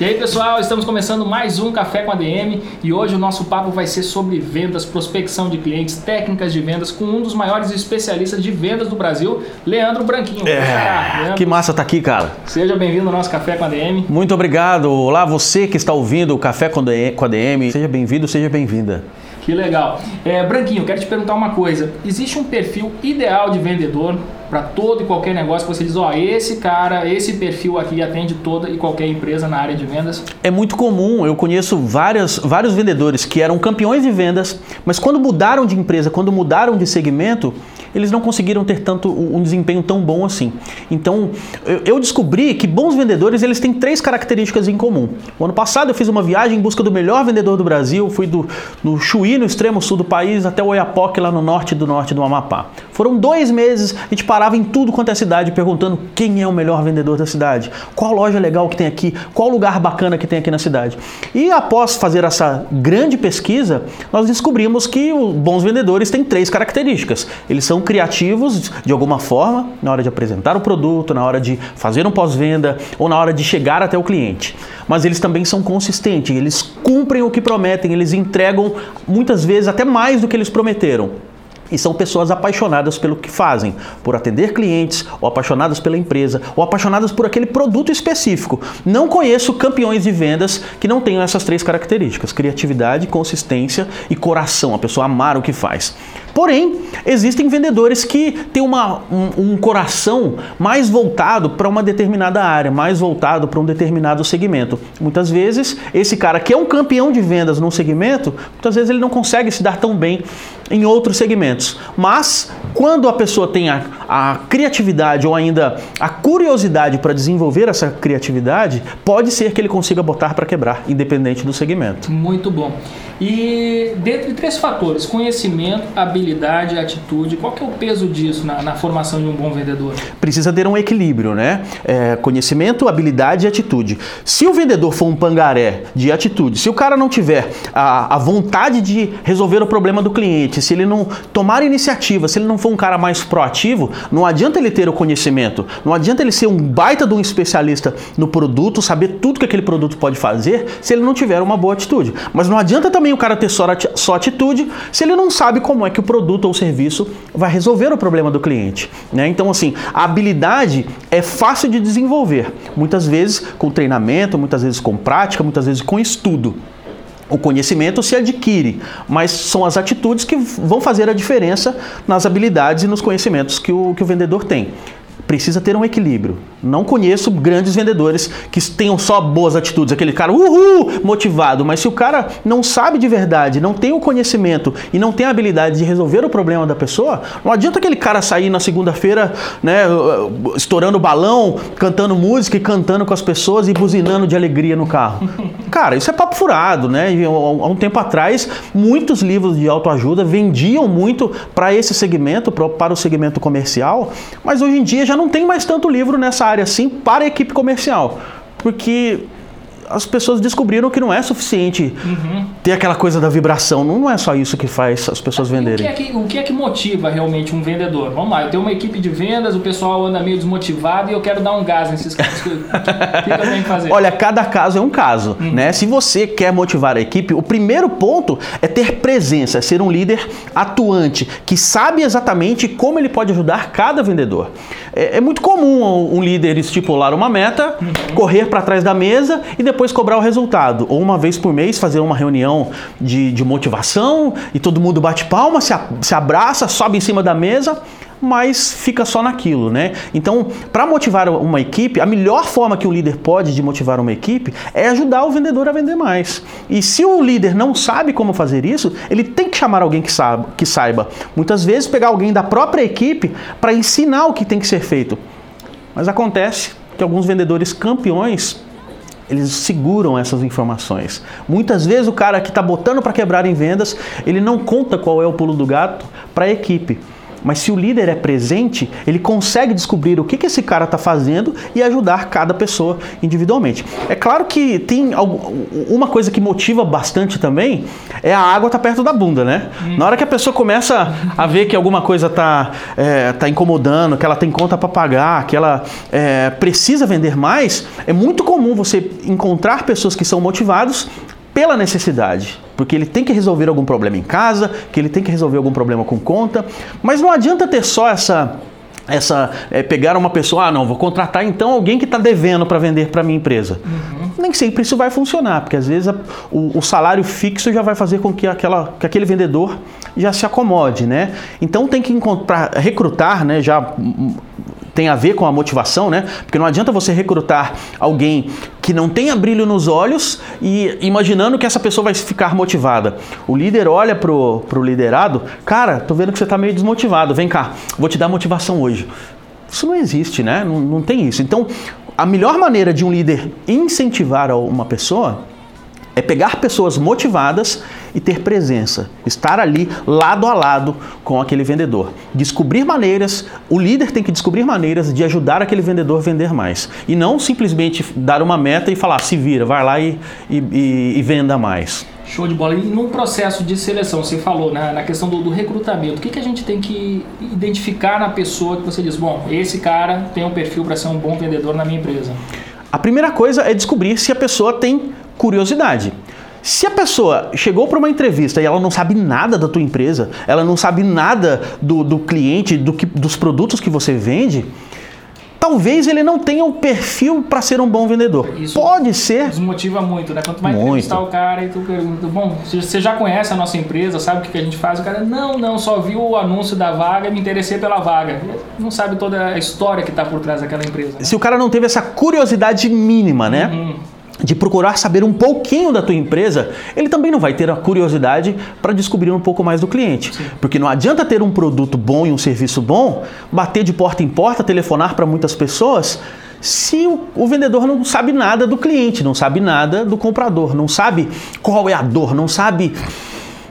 E aí pessoal, estamos começando mais um Café com a DM e hoje o nosso papo vai ser sobre vendas, prospecção de clientes, técnicas de vendas com um dos maiores especialistas de vendas do Brasil, Leandro Branquinho. É, Leandro, que massa tá aqui, cara. Seja bem-vindo ao nosso Café com a DM. Muito obrigado. Olá, você que está ouvindo o Café com a DM. Seja bem-vindo, seja bem-vinda. Que legal. É, Branquinho, quero te perguntar uma coisa. Existe um perfil ideal de vendedor para todo e qualquer negócio que você diz, ó, esse cara, esse perfil aqui atende toda e qualquer empresa na área de vendas? É muito comum, eu conheço várias, vários vendedores que eram campeões de vendas, mas quando mudaram de empresa, quando mudaram de segmento, eles não conseguiram ter tanto um desempenho tão bom assim. Então, eu descobri que bons vendedores eles têm três características em comum. O ano passado eu fiz uma viagem em busca do melhor vendedor do Brasil, fui do no Chuí, no extremo sul do país, até Oiapoque, lá no norte do norte do Amapá. Foram dois meses, a gente parava em tudo quanto é cidade perguntando quem é o melhor vendedor da cidade, qual loja legal que tem aqui, qual lugar bacana que tem aqui na cidade. E após fazer essa grande pesquisa, nós descobrimos que os bons vendedores têm três características. Eles são criativos de alguma forma na hora de apresentar o produto, na hora de fazer um pós-venda ou na hora de chegar até o cliente. Mas eles também são consistentes, eles cumprem o que prometem, eles entregam muitas vezes até mais do que eles prometeram e são pessoas apaixonadas pelo que fazem, por atender clientes, ou apaixonadas pela empresa, ou apaixonadas por aquele produto específico. Não conheço campeões de vendas que não tenham essas três características: criatividade, consistência e coração, a pessoa amar o que faz. Porém, existem vendedores que têm uma, um, um coração mais voltado para uma determinada área, mais voltado para um determinado segmento. Muitas vezes, esse cara que é um campeão de vendas num segmento, muitas vezes ele não consegue se dar tão bem em outros segmentos. Mas, quando a pessoa tem a, a criatividade ou ainda a curiosidade para desenvolver essa criatividade, pode ser que ele consiga botar para quebrar, independente do segmento. Muito bom. E dentre três fatores, conhecimento, habilidade e atitude, qual que é o peso disso na, na formação de um bom vendedor? Precisa ter um equilíbrio, né? É, conhecimento, habilidade e atitude. Se o vendedor for um pangaré de atitude, se o cara não tiver a, a vontade de resolver o problema do cliente, se ele não tomar iniciativa, se ele não for um cara mais proativo, não adianta ele ter o conhecimento, não adianta ele ser um baita de um especialista no produto, saber tudo que aquele produto pode fazer, se ele não tiver uma boa atitude. Mas não adianta também o cara ter só, só atitude se ele não sabe como é que o produto ou serviço vai resolver o problema do cliente. Né? Então, assim, a habilidade é fácil de desenvolver, muitas vezes com treinamento, muitas vezes com prática, muitas vezes com estudo. O conhecimento se adquire, mas são as atitudes que vão fazer a diferença nas habilidades e nos conhecimentos que o, que o vendedor tem precisa ter um equilíbrio. Não conheço grandes vendedores que tenham só boas atitudes, aquele cara uhul, motivado, mas se o cara não sabe de verdade, não tem o conhecimento e não tem a habilidade de resolver o problema da pessoa, não adianta aquele cara sair na segunda-feira, né, estourando balão, cantando música e cantando com as pessoas e buzinando de alegria no carro. Cara, isso é papo furado, né? Há um tempo atrás, muitos livros de autoajuda vendiam muito para esse segmento, para o segmento comercial, mas hoje em dia já não tem mais tanto livro nessa área assim para a equipe comercial. Porque as pessoas descobriram que não é suficiente uhum. ter aquela coisa da vibração. Não é só isso que faz as pessoas venderem. O que, é que, o que, é que, motiva realmente um vendedor? Vamos lá, eu tenho uma equipe de vendas, o pessoal anda meio desmotivado e eu quero dar um gás nesses caras. o que, eu tenho que fazer? Olha, cada caso é um caso. Uhum. Né? Se você quer motivar a equipe, o primeiro ponto é ter presença, é ser um líder atuante, que sabe exatamente como ele pode ajudar cada vendedor. É, é muito comum um líder estipular uma meta, uhum. correr para trás da mesa e depois depois cobrar o resultado. Ou uma vez por mês fazer uma reunião de, de motivação e todo mundo bate palma, se, a, se abraça, sobe em cima da mesa mas fica só naquilo, né? Então, para motivar uma equipe, a melhor forma que um líder pode de motivar uma equipe é ajudar o vendedor a vender mais. E se o líder não sabe como fazer isso, ele tem que chamar alguém que saiba. Que saiba. Muitas vezes pegar alguém da própria equipe para ensinar o que tem que ser feito. Mas acontece que alguns vendedores campeões eles seguram essas informações. Muitas vezes o cara que está botando para quebrar em vendas, ele não conta qual é o pulo do gato para a equipe. Mas se o líder é presente, ele consegue descobrir o que, que esse cara está fazendo e ajudar cada pessoa individualmente. É claro que tem uma coisa que motiva bastante também é a água tá perto da bunda, né? Na hora que a pessoa começa a ver que alguma coisa está é, tá incomodando, que ela tem conta para pagar, que ela é, precisa vender mais, é muito comum você encontrar pessoas que são motivados pela necessidade, porque ele tem que resolver algum problema em casa, que ele tem que resolver algum problema com conta, mas não adianta ter só essa essa é, pegar uma pessoa, ah, não, vou contratar então alguém que está devendo para vender para minha empresa. Uhum. Nem sempre isso vai funcionar, porque às vezes a, o, o, salário fixo já vai fazer com que, aquela, que aquele vendedor já se acomode, né? Então tem que encontrar, recrutar, né? Já tem a ver com a motivação, né? Porque não adianta você recrutar alguém que não tenha brilho nos olhos e imaginando que essa pessoa vai ficar motivada. O líder olha pro, pro liderado, cara, tô vendo que você tá meio desmotivado, vem cá, vou te dar motivação hoje. Isso não existe, né? Não, não tem isso. Então, a melhor maneira de um líder incentivar uma pessoa é pegar pessoas motivadas e ter presença, estar ali lado a lado com aquele vendedor. Descobrir maneiras, o líder tem que descobrir maneiras de ajudar aquele vendedor a vender mais. E não simplesmente dar uma meta e falar, se vira, vai lá e, e, e venda mais. Show de bola. E num processo de seleção, você falou né, na questão do, do, recrutamento, o que, que a gente tem que identificar na pessoa que você diz, bom, esse cara tem um perfil para ser um bom vendedor na minha empresa? A primeira coisa é descobrir se a pessoa tem curiosidade. Se a pessoa chegou para uma entrevista e ela não sabe nada da tua empresa, ela não sabe nada do, do cliente, do que, dos produtos que você vende, talvez ele não tenha o perfil para ser um bom vendedor. Isso Pode ser. Desmotiva muito, né? Quanto mais muito. entrevistar o cara e tu pergunta, bom, você já conhece a nossa empresa, sabe o que a gente faz? O cara, não, não, só viu o anúncio da vaga e me interessei pela vaga. Não sabe toda a história que está por trás daquela empresa. Né? Se o cara não teve essa curiosidade mínima, né? Uhum de procurar saber um pouquinho da tua empresa, ele também não vai ter a curiosidade para descobrir um pouco mais do cliente. Sim. Porque não adianta ter um produto bom e um serviço bom, bater de porta em porta, telefonar para muitas pessoas, se o, o, vendedor não sabe nada do cliente, não sabe nada do comprador, não sabe qual é a dor, não sabe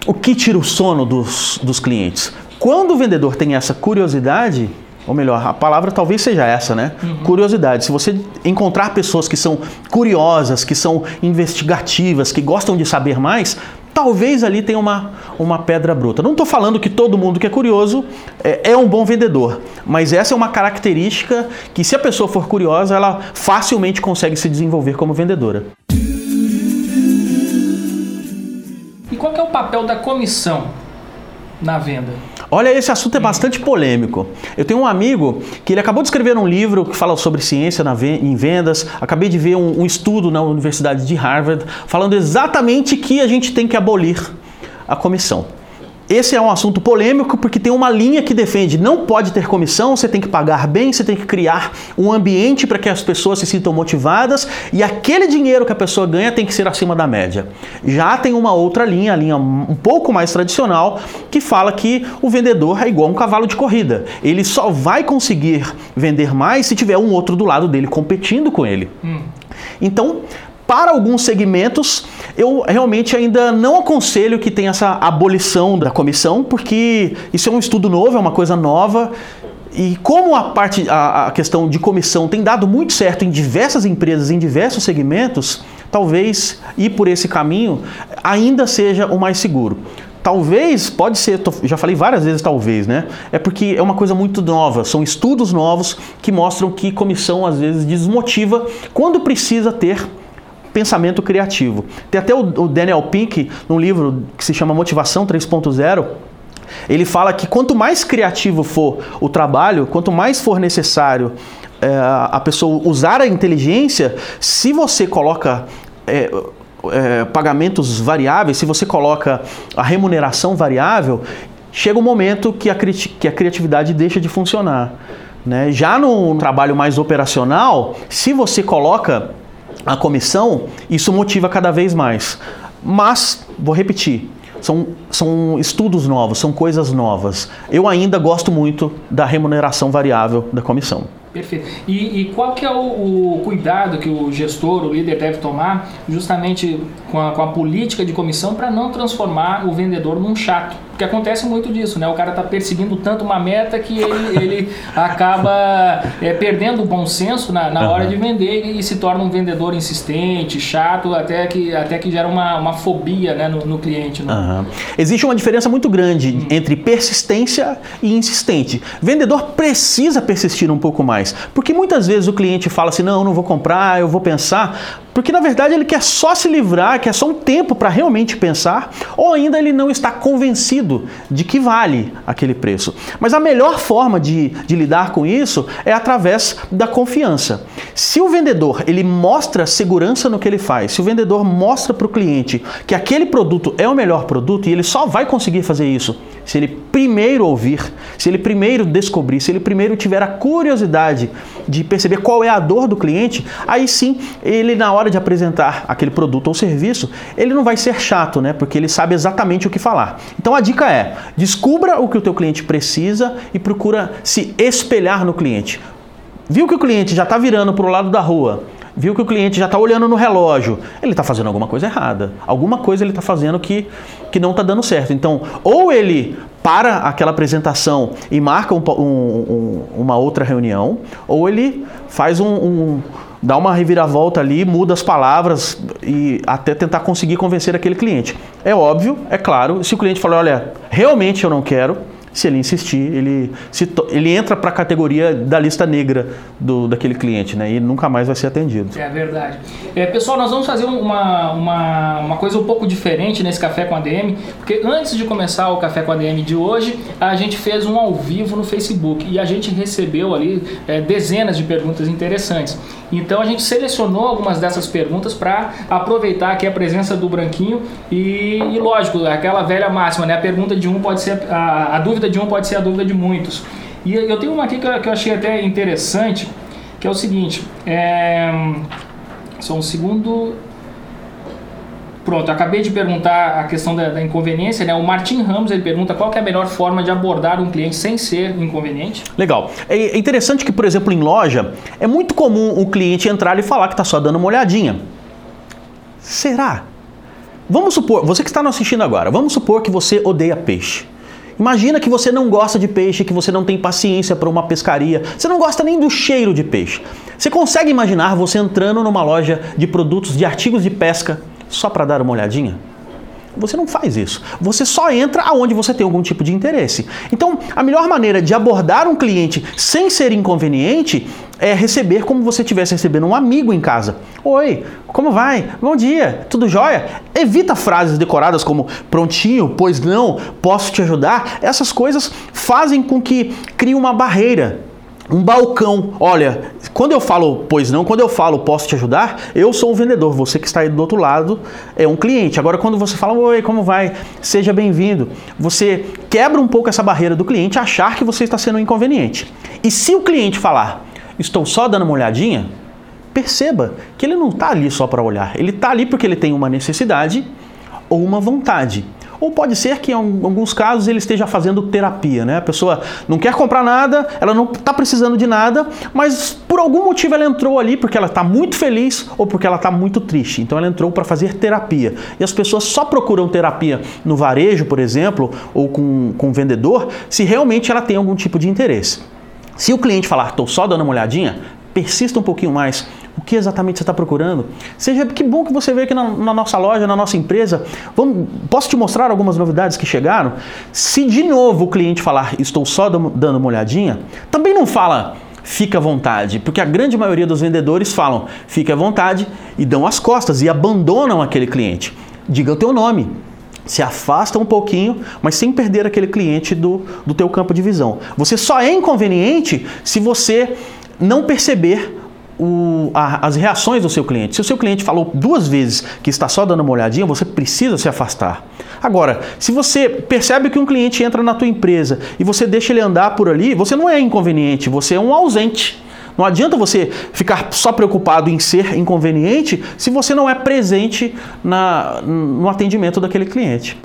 o que tira o sono dos, dos clientes. Quando o vendedor tem essa curiosidade, ou melhor, a palavra talvez seja essa, né? Uhum. Curiosidade. Se você encontrar pessoas que são curiosas, que são investigativas, que gostam de saber mais, talvez ali tenha uma, uma pedra bruta. Não estou falando que todo mundo que é curioso é, é, um bom vendedor, mas essa é uma característica que, se a pessoa for curiosa, ela facilmente consegue se desenvolver como vendedora. E qual é o papel da comissão na venda? Olha, esse assunto é bastante polêmico. Eu tenho um amigo que ele acabou de escrever um livro que fala sobre ciência em vendas. Acabei de ver um, um estudo na Universidade de Harvard falando exatamente que a gente tem que abolir a comissão. Esse é um assunto polêmico porque tem uma linha que defende não pode ter comissão, você tem que pagar bem, você tem que criar um ambiente para que as pessoas se sintam motivadas e aquele dinheiro que a pessoa ganha tem que ser acima da média. Já tem uma outra linha, a linha um pouco mais tradicional, que fala que o vendedor é igual um cavalo de corrida. Ele só vai conseguir vender mais se tiver um outro do lado dele competindo com ele. Hum. Então, para alguns segmentos, eu realmente ainda não aconselho que tenha essa abolição da comissão, porque isso é um estudo novo, é uma coisa nova. E como a parte a, a questão de comissão tem dado muito certo em diversas empresas, em diversos segmentos, talvez ir por esse caminho ainda seja o mais seguro. Talvez, pode ser, já falei várias vezes talvez, né? É porque é uma coisa muito nova, são estudos novos que mostram que comissão às vezes desmotiva quando precisa ter pensamento criativo. Tem até o Daniel Pink, num livro que se chama Motivação 3.0, ele fala que quanto mais criativo for o trabalho, quanto mais for necessário é, a pessoa usar a inteligência, se você coloca é, é, pagamentos variáveis, se você coloca a remuneração variável, chega um momento que a, que a criatividade deixa de funcionar. Né? Já no trabalho mais operacional, se você coloca a comissão, isso motiva cada vez mais. Mas, vou repetir, são, são estudos novos, são coisas novas. Eu ainda gosto muito da remuneração variável da comissão. Perfeito. E, e qual que é o, o, cuidado que o gestor, o líder deve tomar justamente com a, com a política de comissão para não transformar o vendedor num chato? Porque acontece muito disso, né? O cara está perseguindo tanto uma meta que ele, ele acaba é, perdendo o bom senso na, na uhum. hora de vender e se torna um vendedor insistente, chato, até que, até que gera uma, uma fobia né, no, no cliente. Né? Uhum. Existe uma diferença muito grande uhum. entre persistência e insistente. Vendedor precisa persistir um pouco mais, porque muitas vezes o cliente fala assim: não, não vou comprar, eu vou pensar. Porque na verdade ele quer só se livrar, quer só um tempo para realmente pensar, ou ainda ele não está convencido de que vale aquele preço. Mas a melhor forma de, de lidar com isso é através da confiança. Se o vendedor ele mostra segurança no que ele faz, se o vendedor mostra para o cliente que aquele produto é o melhor produto e ele só vai conseguir fazer isso se ele primeiro ouvir, se ele primeiro descobrir, se ele primeiro tiver a curiosidade de perceber qual é a dor do cliente, aí sim ele na hora de apresentar aquele produto ou serviço, ele não vai ser chato, né? Porque ele sabe exatamente o que falar. Então a dica é: descubra o que o teu cliente precisa e procura se espelhar no cliente. Viu que o cliente já está virando para o lado da rua, viu que o cliente já está olhando no relógio, ele está fazendo alguma coisa errada. Alguma coisa ele está fazendo que, que não está dando certo. Então, ou ele para aquela apresentação e marca um, um, uma outra reunião, ou ele faz um, um dá uma reviravolta ali, muda as palavras e até tentar conseguir convencer aquele cliente. É óbvio, é claro, se o cliente falar, olha, realmente eu não quero, se ele insistir, ele, se ele entra para a categoria da lista negra do, daquele cliente, né? E nunca mais vai ser atendido. É verdade. É, pessoal, nós vamos fazer uma, uma, uma coisa um pouco diferente nesse Café com a DM, porque antes de começar o Café com a DM de hoje, a gente fez um ao vivo no Facebook e a gente recebeu ali é, dezenas de perguntas interessantes. Então a gente selecionou algumas dessas perguntas para aproveitar aqui a presença do Branquinho e, e, lógico, aquela velha máxima, né? A pergunta de um pode ser a, a dúvida de um pode ser a dúvida de muitos. E eu tenho uma aqui que eu, que eu achei até interessante, que é o seguinte, é, só um segundo, Pronto, acabei de perguntar a questão da, da, inconveniência, né? O Martin Ramos ele pergunta qual é a melhor forma de abordar um cliente sem ser inconveniente. Legal. É interessante que, por exemplo, em loja, é muito comum o cliente entrar e falar que está só dando uma olhadinha. Será? Vamos supor, você que está nos assistindo agora, vamos supor que você odeia peixe. Imagina que você não gosta de peixe, que você não tem paciência para uma pescaria, você não gosta nem do cheiro de peixe. Você consegue imaginar você entrando numa loja de produtos de artigos de pesca só para dar uma olhadinha? Você não faz isso. Você só entra aonde você tem algum tipo de interesse. Então, a melhor maneira de abordar um cliente sem ser inconveniente é receber como você estivesse recebendo um amigo em casa. Oi, como vai? Bom dia, tudo jóia? Evita frases decoradas como prontinho, pois não, posso te ajudar. Essas coisas fazem com que crie uma barreira um balcão. Olha, quando eu falo, pois não, quando eu falo posso te ajudar, eu sou o vendedor, você que está aí do outro lado é um cliente. Agora, quando você fala, oi, como vai? Seja bem-vindo, você quebra um pouco essa barreira do cliente achar que você está sendo inconveniente. E se o cliente falar, estou só dando uma olhadinha, perceba que ele não está ali só para olhar, ele está ali porque ele tem uma necessidade ou uma vontade. Ou pode ser que em alguns casos ele esteja fazendo terapia, né? A pessoa não quer comprar nada, ela não está precisando de nada, mas por algum motivo ela entrou ali porque ela está muito feliz ou porque ela está muito triste. Então ela entrou para fazer terapia. E as pessoas só procuram terapia no varejo, por exemplo, ou com, com um vendedor, se realmente ela tem algum tipo de interesse. Se o cliente falar, estou só dando uma olhadinha, persista um pouquinho mais, o que exatamente você está procurando. Seja que bom que você veio aqui na, na nossa loja, na nossa empresa. Vamos, posso te mostrar algumas novidades que chegaram? Se de novo o cliente falar estou só dando uma olhadinha, também não fala fica à vontade, porque a grande maioria dos vendedores falam fica à vontade e dão as costas e abandonam aquele cliente. Diga o teu nome, se afasta um pouquinho, mas sem perder aquele cliente do, do teu campo de visão. Você só é inconveniente se você não perceber o, a, as reações do seu cliente. Se o seu cliente falou duas vezes que está só dando uma olhadinha, você precisa se afastar. Agora, se você percebe que um cliente entra na tua empresa e você deixa ele andar por ali, você não é inconveniente, você é um ausente. Não adianta você ficar só preocupado em ser inconveniente se você não é presente na, no atendimento daquele cliente.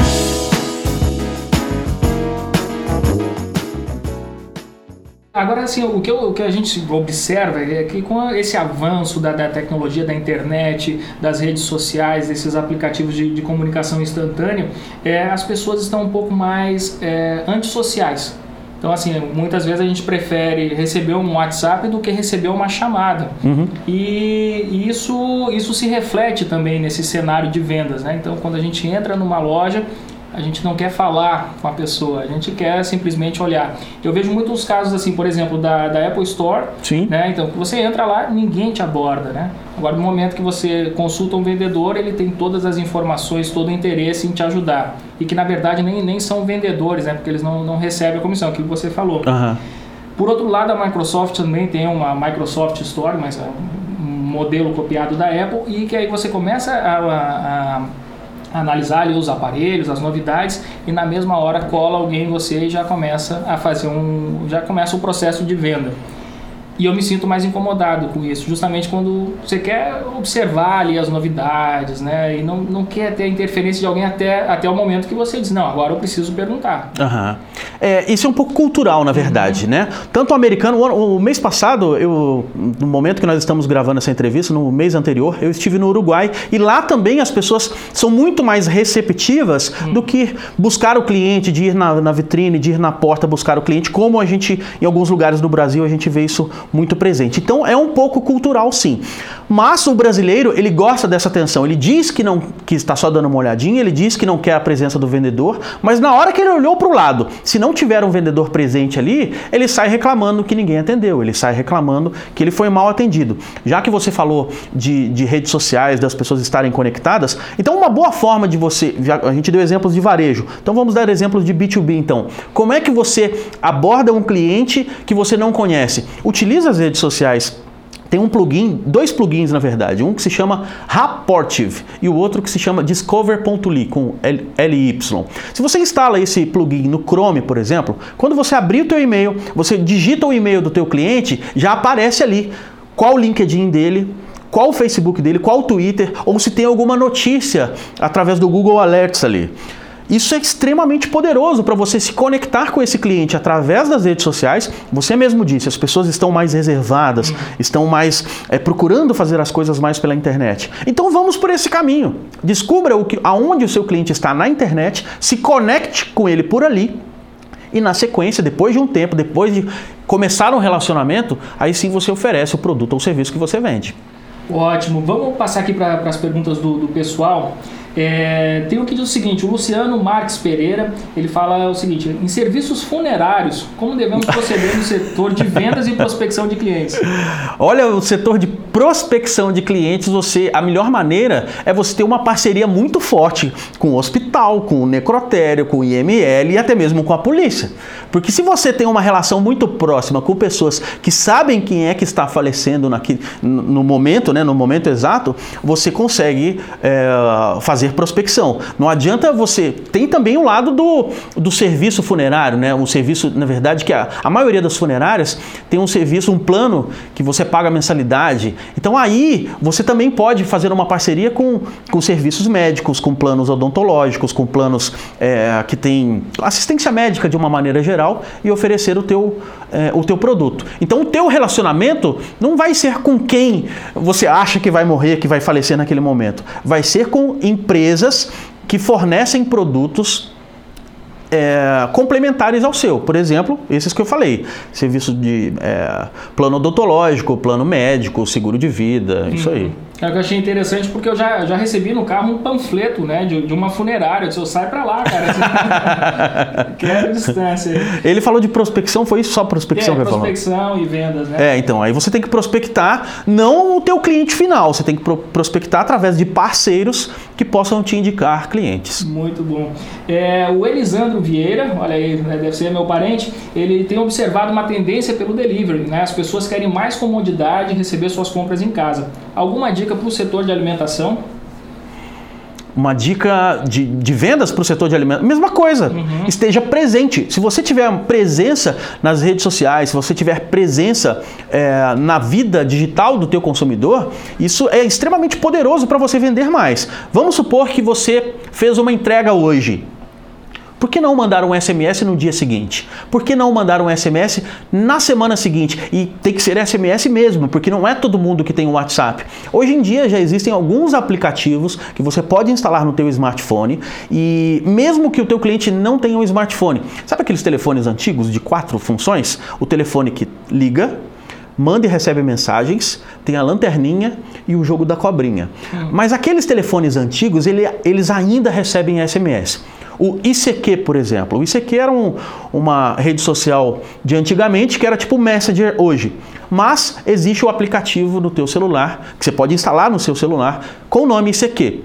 Agora, assim, o que, eu, o que a gente observa é que com esse avanço da, da tecnologia, da internet, das redes sociais, desses aplicativos de, de comunicação instantânea, é, as pessoas estão um pouco mais é, antissociais. Então, assim, muitas vezes a gente prefere receber um WhatsApp do que receber uma chamada. Uhum. E, isso, isso se reflete também nesse cenário de vendas, né? Então, quando a gente entra numa loja, a gente não quer falar com a pessoa, a gente quer simplesmente olhar. Eu vejo muitos casos assim, por exemplo, da, da Apple Store, Sim. né? Então, você entra lá, ninguém te aborda, né? Agora, no momento que você consulta um vendedor, ele tem todas as informações, todo o interesse em te ajudar. E que, na verdade, nem, nem são vendedores, né? Porque eles não, não recebem a comissão, aquilo que você falou. Uhum. Por outro lado, a Microsoft também tem uma Microsoft Store, mas é um modelo copiado da Apple, e que aí você começa a, a, a analisar ali os aparelhos, as novidades e na mesma hora cola alguém você já começa a fazer um, já começa o processo de venda. E eu me sinto mais incomodado com isso, justamente quando você quer observar ali as novidades, né? E não, não quer ter interferência de alguém até, até o momento que você diz, não, agora eu preciso perguntar. Uhum. É, isso é um pouco cultural, na verdade, uhum. né? Tanto o americano, o, o, mês passado, eu, no momento que nós estamos gravando essa entrevista, no mês anterior, eu estive no Uruguai e lá também as pessoas são muito mais receptivas uhum. do que buscar o cliente, de ir na, na vitrine, de ir na porta buscar o cliente, como a gente, em alguns lugares do Brasil, a gente vê isso muito presente. Então é um pouco cultural sim. Mas o brasileiro, ele gosta dessa atenção. Ele diz que não que está só dando uma olhadinha, ele diz que não quer a presença do vendedor, mas na hora que ele olhou para o lado, se não tiver um vendedor presente ali, ele sai reclamando que ninguém atendeu, ele sai reclamando que ele foi mal atendido. Já que você falou de, de redes sociais, das pessoas estarem conectadas, então uma boa forma de você, a gente deu exemplos de varejo, então vamos dar exemplos de B2B então. Como é que você aborda um cliente que você não conhece? Utilize utiliza as redes sociais tem um plugin, dois plugins na verdade, um que se chama Rapportive e o outro que se chama Discover.ly com LY. Se você instala esse plugin no Chrome, por exemplo, quando você abrir o teu e-mail, você digita o e-mail do teu cliente, já aparece ali qual o LinkedIn dele, qual o Facebook dele, qual o Twitter, ou se tem alguma notícia através do Google Alerts ali. Isso é extremamente poderoso para você se conectar com esse cliente através das redes sociais. Você mesmo disse, as pessoas estão mais reservadas, estão mais é, procurando fazer as coisas mais pela internet. Então vamos por esse caminho. Descubra o que, aonde o seu cliente está na internet, se conecte com ele por ali e na sequência, depois de um tempo, depois de começar um relacionamento, aí sim você oferece o produto ou serviço que você vende. Ótimo. Vamos passar aqui para as perguntas do, do pessoal. É, tem um que diz o seguinte, o Luciano Marques Pereira, ele fala o seguinte, em serviços funerários, como devemos proceder no setor de vendas e prospecção de clientes? Olha, o setor de prospecção de clientes, você a melhor maneira é você ter uma parceria muito forte com o hospital, com o necrotério, com o IML e até mesmo com a polícia. Porque se você tem uma relação muito próxima com pessoas que sabem quem é que está falecendo naquele, no momento, né, no momento exato, você consegue é, fazer fazer prospecção. Não adianta você. Tem também o lado do, do serviço funerário, né? Um serviço, na verdade, que a, a maioria das funerárias tem um serviço, um plano que você paga mensalidade. Então aí você também pode fazer uma parceria com, com serviços médicos, com planos odontológicos, com planos é, que tem assistência médica de uma maneira geral e oferecer o teu, é, o teu produto. Então o teu relacionamento não vai ser com quem você acha que vai morrer, que vai falecer naquele momento. Vai ser com empresas que fornecem produtos é, complementares ao seu. Por exemplo, esses que eu falei: serviço de é, plano odontológico, plano médico, seguro de vida, isso aí. É que eu achei interessante porque eu já, já recebi no carro um panfleto, né, de, de uma funerária. Eu disse, eu sai pra lá, cara. Quero distância. Ele falou de prospecção, foi isso só prospecção é, que ele falou? prospecção e vendas, né? É, então, aí você tem que prospectar não o teu cliente final, você tem que prospectar através de parceiros que possam te indicar clientes. Muito bom. É, o Elisandro Vieira, olha aí, né, deve ser meu parente, ele tem observado uma tendência pelo delivery, né? As pessoas querem mais comodidade em receber suas compras em casa. Alguma dica para o setor de alimentação? Uma dica de, de vendas para o setor de alimentação? Mesma coisa, uhum. esteja presente. Se você tiver presença nas redes sociais, se você tiver presença é, na vida digital do teu consumidor, isso é extremamente poderoso para você vender mais. Vamos supor que você fez uma entrega hoje Por que não mandar um SMS no dia seguinte? Por que não mandar um SMS na semana seguinte? E tem que ser SMS mesmo, porque não é todo mundo que tem o WhatsApp. Hoje em dia já existem alguns aplicativos que você pode instalar no teu smartphone e mesmo que o teu cliente não tenha um smartphone, sabe aqueles telefones antigos de quatro funções? O telefone que liga, manda e recebe mensagens, tem a lanterninha e o jogo da cobrinha. Hum. Mas aqueles telefones antigos, ele, eles ainda recebem SMS. O ICQ, por exemplo. O ICQ era um, uma rede social de antigamente que era tipo Messenger hoje. Mas existe o aplicativo no teu celular, que você pode instalar no seu celular, com o nome ICQ.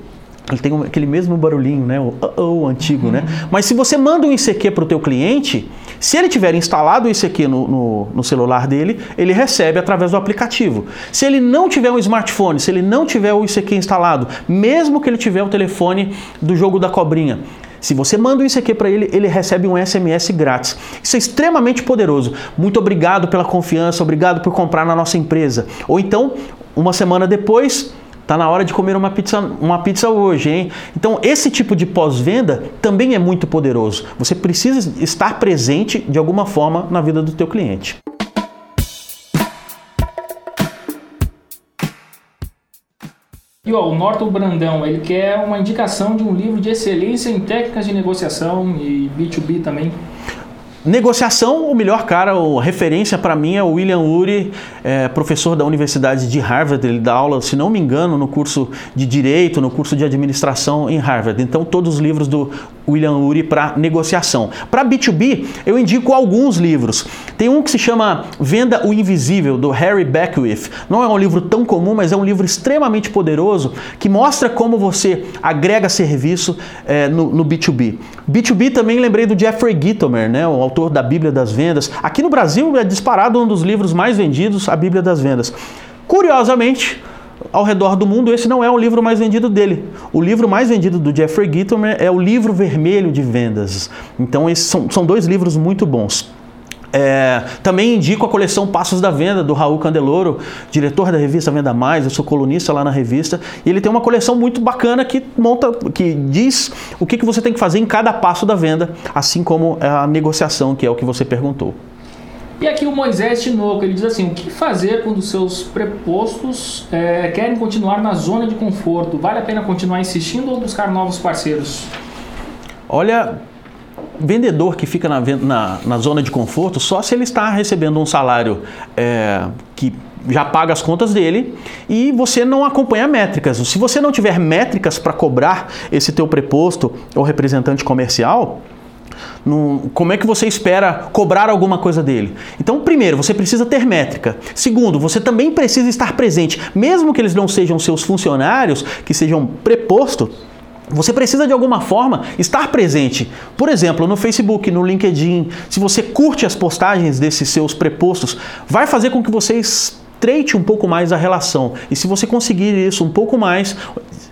Ele tem aquele mesmo barulhinho, né? O, o, o antigo, né? uhum. né? Mas se você manda um ICQ para o teu cliente, se ele tiver instalado o ICQ no, no, no, celular dele, ele recebe através do aplicativo. Se ele não tiver um smartphone, se ele não tiver o ICQ instalado, mesmo que ele tiver o telefone do jogo da cobrinha, se você manda um ICQ para ele, ele recebe um SMS grátis. Isso é extremamente poderoso. Muito obrigado pela confiança, obrigado por comprar na nossa empresa. Ou então, uma semana depois, Tá na hora de comer uma pizza, uma pizza hoje, hein? Então, esse tipo de pós-venda também é muito poderoso. Você precisa estar presente de alguma forma na vida do teu cliente. E ó, o Norton Brandão, ele quer uma indicação de um livro de excelência em técnicas de negociação e B2B também. Negociação, o melhor cara, a referência para mim é o William Ury, é, professor da Universidade de Harvard. Ele dá aula, se não me engano, no curso de Direito, no curso de Administração em Harvard. Então, todos os livros do William Ury para negociação. Para B2B, eu indico alguns livros. Tem um que se chama Venda o Invisível, do Harry Beckwith. Não é um livro tão comum, mas é um livro extremamente poderoso que mostra como você agrega serviço é, no, no, B2B. B2B também lembrei do Jeffrey Gitomer, né, o autor da Bíblia das Vendas. Aqui no Brasil é disparado um dos livros mais vendidos, a Bíblia das Vendas. Curiosamente, ao redor do mundo, esse não é o livro mais vendido dele. O livro mais vendido do Jeffrey Gitomer é o livro vermelho de vendas. Então, esses são, são dois livros muito bons. É, também indico a coleção Passos da Venda, do Raul Candeloro, diretor da revista Venda Mais, eu sou colunista lá na revista, e ele tem uma coleção muito bacana que monta, que diz o que, que você tem que fazer em cada passo da venda, assim como a negociação, que é o que você perguntou. E aqui o Moisés Tinoco, ele diz assim, o que fazer quando os seus prepostos é, querem continuar na zona de conforto? Vale a pena continuar insistindo ou buscar novos parceiros? Olha, vendedor que fica na, na, na zona de conforto, só se ele está recebendo um salário é, que já paga as contas dele e você não acompanha métricas. Se você não tiver métricas para cobrar esse teu preposto ou representante comercial, como é que você espera cobrar alguma coisa dele? Então, primeiro, você precisa ter métrica. Segundo, você também precisa estar presente, mesmo que eles não sejam seus funcionários, que sejam preposto. Você precisa de alguma forma estar presente. Por exemplo, no Facebook, no LinkedIn, se você curte as postagens desses seus prepostos, vai fazer com que você estreite um pouco mais a relação. E se você conseguir isso um pouco mais,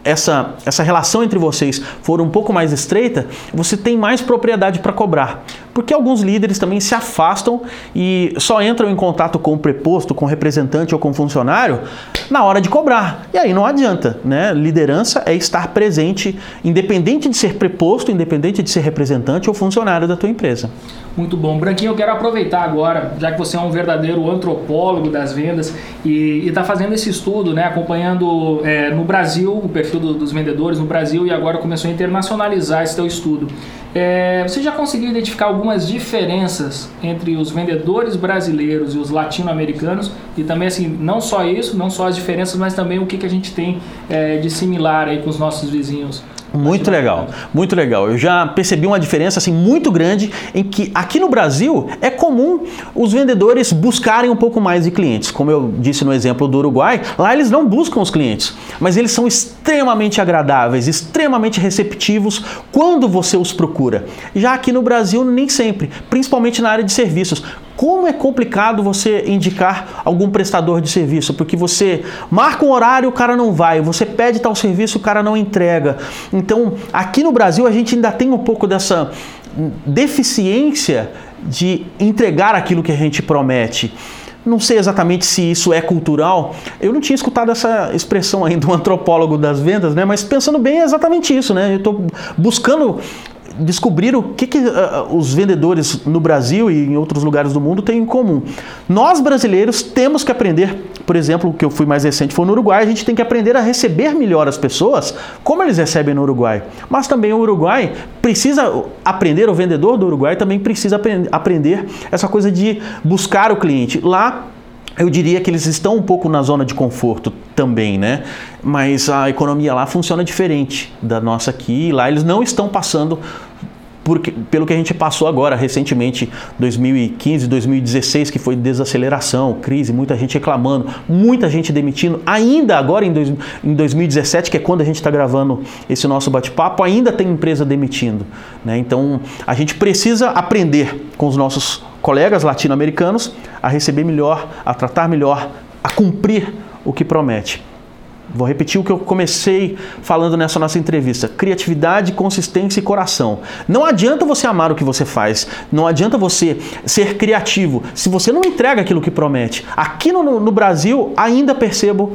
essa, essa relação entre vocês for um pouco mais estreita, você tem mais propriedade para cobrar. Porque alguns líderes também se afastam e só entram em contato com o preposto, com o representante ou com o funcionário na hora de cobrar. E aí não adianta, né? Liderança é estar presente, independente de ser preposto, independente de ser representante ou funcionário da tua empresa. Muito bom. Branquinho, eu quero aproveitar agora, já que você é um verdadeiro antropólogo das vendas e está fazendo esse estudo, né, acompanhando é, no Brasil o perfil do, dos vendedores no Brasil e agora começou a internacionalizar esse teu estudo. É, você já conseguiu identificar algumas diferenças entre os vendedores brasileiros e os latino-americanos? E também, assim, não só isso, não só as diferenças, mas também o que, que a gente tem é, de similar aí com os nossos vizinhos? Muito legal, muito legal. Eu já percebi uma diferença assim muito grande em que aqui no Brasil é comum os vendedores buscarem um pouco mais de clientes. Como eu disse no exemplo do Uruguai, lá eles não buscam os clientes, mas eles são extremamente agradáveis, extremamente receptivos quando você os procura. Já aqui no Brasil nem sempre, principalmente na área de serviços. Como é complicado você indicar algum prestador de serviço, porque você marca um horário, o cara não vai, você pede tal serviço, o cara não entrega. Então, aqui no Brasil a gente ainda tem um pouco dessa deficiência de entregar aquilo que a gente promete. Não sei exatamente se isso é cultural. Eu não tinha escutado essa expressão ainda do antropólogo das vendas, né? Mas pensando bem, é exatamente isso, né? Eu estou buscando descobrir o que, que uh, os vendedores no Brasil e em outros lugares do mundo têm em comum. Nós brasileiros temos que aprender, por exemplo, o que eu fui mais recente foi no Uruguai, a gente tem que aprender a receber melhor as pessoas, como eles recebem no Uruguai. Mas também o Uruguai precisa aprender, o vendedor do Uruguai também precisa aprender essa coisa de buscar o cliente. Lá eu diria que eles estão um pouco na zona de conforto também, né? Mas a economia lá funciona diferente da nossa aqui. Lá eles não estão passando pelo que a gente passou agora recentemente, 2015, 2016, que foi desaceleração, crise, muita gente reclamando, muita gente demitindo. Ainda agora em, dois, em 2017, que é quando a gente está gravando esse nosso bate-papo, ainda tem empresa demitindo. Né? Então a gente precisa aprender com os nossos colegas latino-americanos a receber melhor, a tratar melhor, a cumprir o que promete. Vou repetir o que eu comecei falando nessa nossa entrevista: criatividade, consistência e coração. Não adianta você amar o que você faz, não adianta você ser criativo se você não entrega aquilo que promete. Aqui no, no Brasil, ainda percebo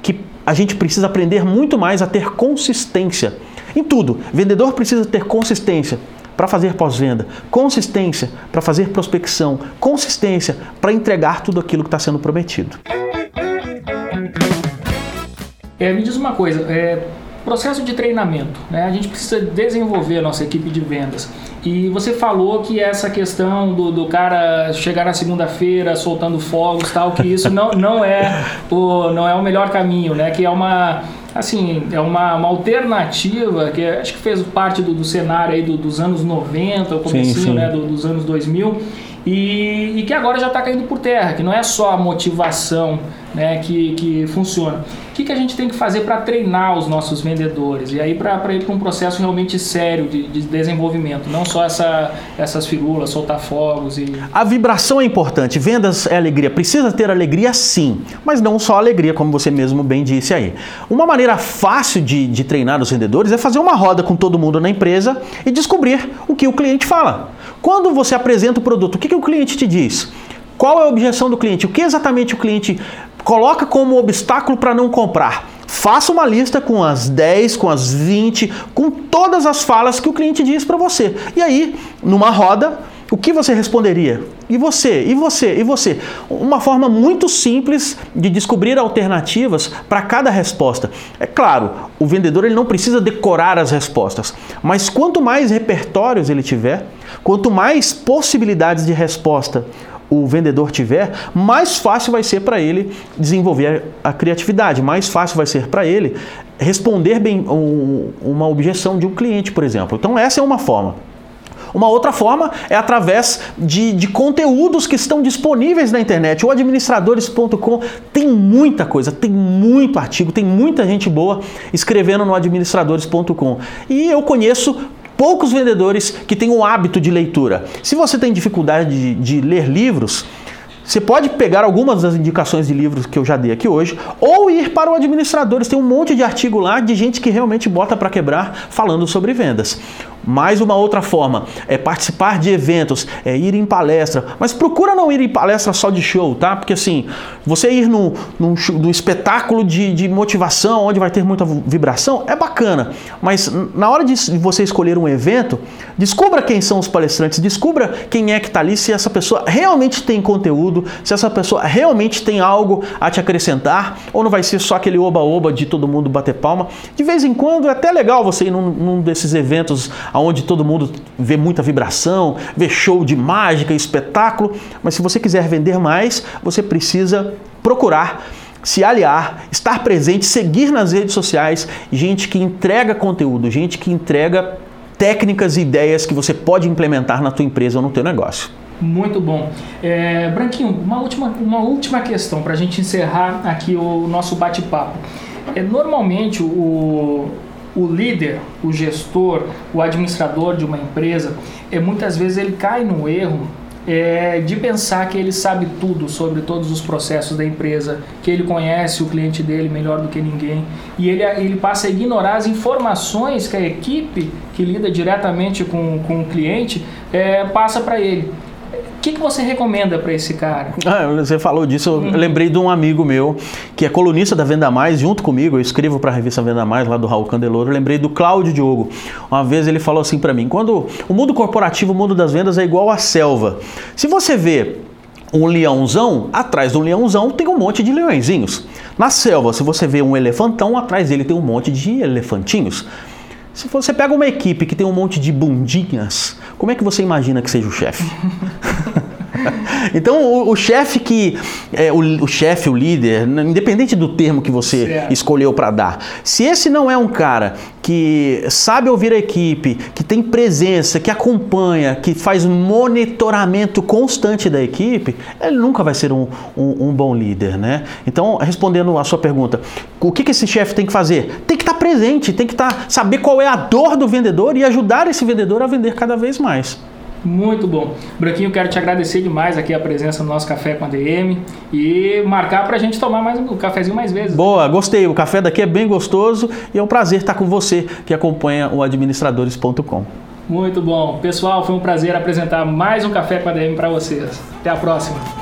que a gente precisa aprender muito mais a ter consistência em tudo. Vendedor precisa ter consistência para fazer pós-venda, consistência para fazer prospecção, consistência para entregar tudo aquilo que está sendo prometido. É, me diz uma coisa, é, processo de treinamento, né? A gente precisa desenvolver a nossa equipe de vendas. E você falou que essa questão do, do cara chegar na segunda-feira soltando fogos tal, que isso não, não, é o, não é o melhor caminho, né? Que é uma assim, é uma, uma alternativa que é, acho que fez parte do, do cenário aí do, dos anos 90, o comecinho Né, do, dos anos 2000 e, e que agora já está caindo por terra, que não é só a motivação né, que, que funciona. O que, que a gente tem que fazer para treinar os nossos vendedores? E aí para ir para um processo realmente sério de, de, desenvolvimento, não só essa, essas firulas, soltar fogos e... A vibração é importante, vendas é alegria. Precisa ter alegria sim, mas não só alegria, como você mesmo bem disse aí. Uma maneira fácil de, de treinar os vendedores é fazer uma roda com todo mundo na empresa e descobrir o que o cliente fala. Quando você apresenta o produto, o que, que o cliente te diz? Qual é a objeção do cliente? O que exatamente o cliente coloca como obstáculo para não comprar? Faça uma lista com as 10, com as 20, com todas as falas que o cliente diz para você. E aí, numa roda, o que você responderia? E você? E você? E você? Uma forma muito simples de descobrir alternativas para cada resposta. É claro, o vendedor ele não precisa decorar as respostas, mas quanto mais repertórios ele tiver, Quanto mais possibilidades de resposta o vendedor tiver, mais fácil vai ser para ele desenvolver a criatividade, mais fácil vai ser para ele responder bem uma objeção de um cliente, por exemplo. Então, essa é uma forma. Uma outra forma é através de, de conteúdos que estão disponíveis na internet. O administradores.com tem muita coisa, tem muito artigo, tem muita gente boa escrevendo no administradores.com. E eu conheço poucos vendedores que têm o hábito de leitura. Se você tem dificuldade de, de ler livros, você pode pegar algumas das indicações de livros que eu já dei aqui hoje, ou ir para o Administradores. Tem um monte de artigo lá de gente que realmente bota para quebrar falando sobre vendas. Mais uma outra forma é participar de eventos, é ir em palestra, mas procura não ir em palestra só de show, tá? Porque assim, você ir num, num, num espetáculo de, de motivação, onde vai ter muita vibração, é bacana, mas na hora de você escolher um evento, descubra quem são os palestrantes, descubra quem é que está ali, se essa pessoa realmente tem conteúdo, se essa pessoa realmente tem algo a te acrescentar, ou não vai ser só aquele oba-oba de todo mundo bater palma. De vez em quando é até legal você ir num, num desses eventos onde todo mundo vê muita vibração, vê show de mágica, espetáculo, mas se você quiser vender mais, você precisa procurar se aliar, estar presente, seguir nas redes sociais, gente que entrega conteúdo, gente que entrega técnicas e ideias que você pode implementar na tua empresa ou no teu negócio. Muito bom. É, Branquinho, uma última, uma última questão para a gente encerrar aqui o nosso bate-papo. É, normalmente o, o líder, o gestor, o administrador de uma empresa, é, muitas vezes ele cai no erro é, de pensar que ele sabe tudo sobre todos os processos da empresa, que ele conhece o cliente dele melhor do que ninguém e ele, ele passa a ignorar as informações que a equipe que lida diretamente com, com o cliente é, passa para ele. O que, que você recomenda para esse cara? Ah, você falou disso, eu uhum. lembrei de um amigo meu que é colunista da Venda Mais, junto comigo, eu escrevo para a revista Venda Mais, lá do Raul Candeloro, eu lembrei do Cláudio Diogo. Uma vez ele falou assim para mim: quando o mundo corporativo, o mundo das vendas é igual à selva. Se você vê um leãozão, atrás do leãozão tem um monte de leõezinhos. Na selva, se você vê um elefantão, atrás dele tem um monte de elefantinhos. Se você pega uma equipe que tem um monte de bundinhas, como é que você imagina que seja o chefe? então, o, o chefe que. É, o, o chefe, o líder, independente do termo que você certo. escolheu para dar, se esse não é um cara que sabe ouvir a equipe, que tem presença, que acompanha, que faz monitoramento constante da equipe, ele nunca vai ser um, um, um bom líder, né? Então, respondendo a sua pergunta, o que, que esse chefe tem que fazer? Tem que estar tá presente, tem que estar, tá, saber qual é a dor do vendedor e ajudar esse vendedor a vender cada vez mais. Muito bom. Branquinho, quero te agradecer demais aqui a presença no nosso Café com a DM e marcar para a gente tomar mais um cafezinho mais vezes. Boa, gostei. O café daqui é bem gostoso e é um prazer estar com você que acompanha o administradores.com. Muito bom. Pessoal, foi um prazer apresentar mais um Café com a DM para vocês. Até a próxima.